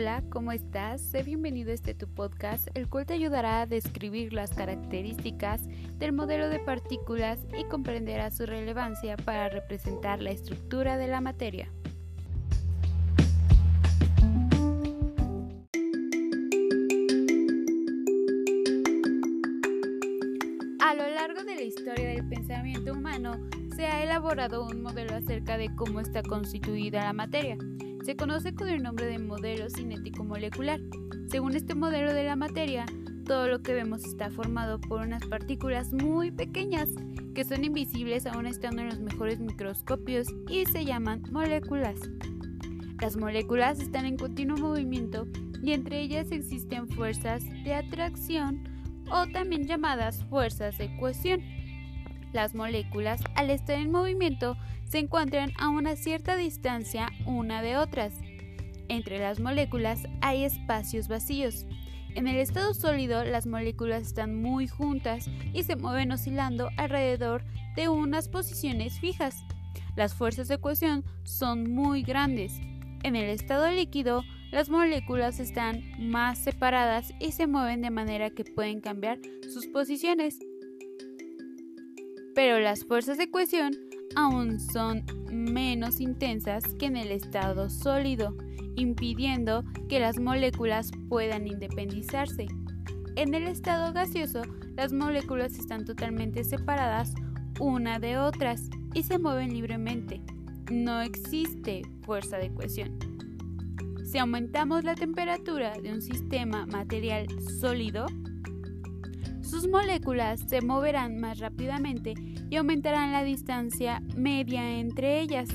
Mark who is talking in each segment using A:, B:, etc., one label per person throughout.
A: Hola, ¿cómo estás? Sé bienvenido a este tu podcast, el cual te ayudará a describir las características del modelo de partículas y comprenderá su relevancia para representar la estructura de la materia. A lo largo de la historia del pensamiento humano, se ha elaborado un modelo acerca de cómo está constituida la materia. Se conoce con el nombre de modelo cinético molecular. Según este modelo de la materia, todo lo que vemos está formado por unas partículas muy pequeñas que son invisibles aún estando en los mejores microscopios y se llaman moléculas. Las moléculas están en continuo movimiento y entre ellas existen fuerzas de atracción o también llamadas fuerzas de cohesión. Las moléculas, al estar en movimiento, se encuentran a una cierta distancia una de otras. Entre las moléculas hay espacios vacíos. En el estado sólido las moléculas están muy juntas y se mueven oscilando alrededor de unas posiciones fijas. Las fuerzas de cohesión son muy grandes. En el estado líquido las moléculas están más separadas y se mueven de manera que pueden cambiar sus posiciones pero las fuerzas de cohesión aún son menos intensas que en el estado sólido, impidiendo que las moléculas puedan independizarse. En el estado gaseoso, las moléculas están totalmente separadas una de otras y se mueven libremente. No existe fuerza de cohesión. Si aumentamos la temperatura de un sistema material sólido, sus moléculas se moverán más rápidamente y aumentarán la distancia media entre ellas.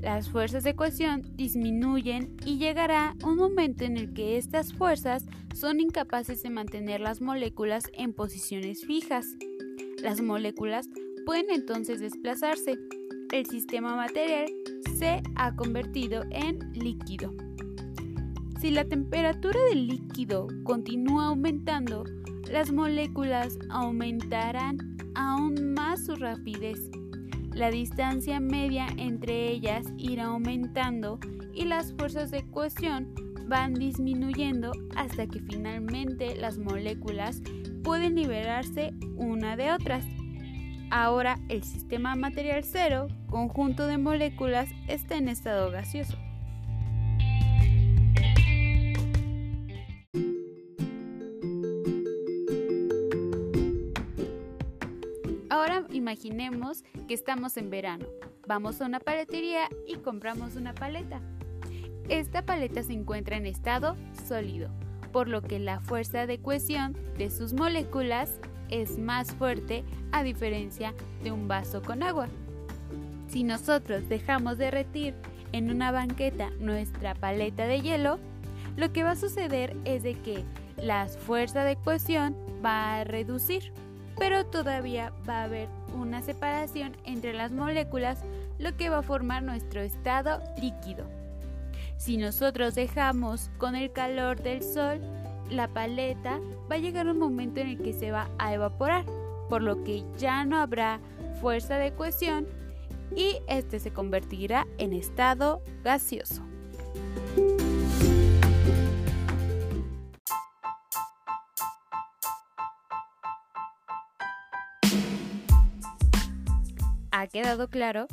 A: Las fuerzas de cohesión disminuyen y llegará un momento en el que estas fuerzas son incapaces de mantener las moléculas en posiciones fijas. Las moléculas pueden entonces desplazarse. El sistema material se ha convertido en líquido. Si la temperatura del líquido continúa aumentando, las moléculas aumentarán aún más su rapidez. La distancia media entre ellas irá aumentando y las fuerzas de cohesión van disminuyendo hasta que finalmente las moléculas pueden liberarse una de otras. Ahora el sistema material cero, conjunto de moléculas, está en estado gaseoso. Imaginemos que estamos en verano. Vamos a una paletería y compramos una paleta. Esta paleta se encuentra en estado sólido, por lo que la fuerza de cohesión de sus moléculas es más fuerte a diferencia de un vaso con agua. Si nosotros dejamos derretir en una banqueta nuestra paleta de hielo, lo que va a suceder es de que la fuerza de cohesión va a reducir pero todavía va a haber una separación entre las moléculas, lo que va a formar nuestro estado líquido. Si nosotros dejamos con el calor del sol, la paleta va a llegar un momento en el que se va a evaporar, por lo que ya no habrá fuerza de cohesión y este se convertirá en estado gaseoso. ¿Ha quedado claro?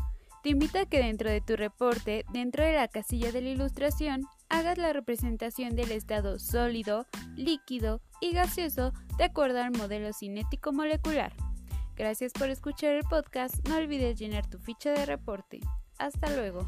A: Te invito a que dentro de tu reporte, dentro de la casilla de la ilustración, hagas la representación del estado sólido, líquido y gaseoso de acuerdo al modelo cinético molecular. Gracias por escuchar el podcast, no olvides llenar tu ficha de reporte. Hasta luego.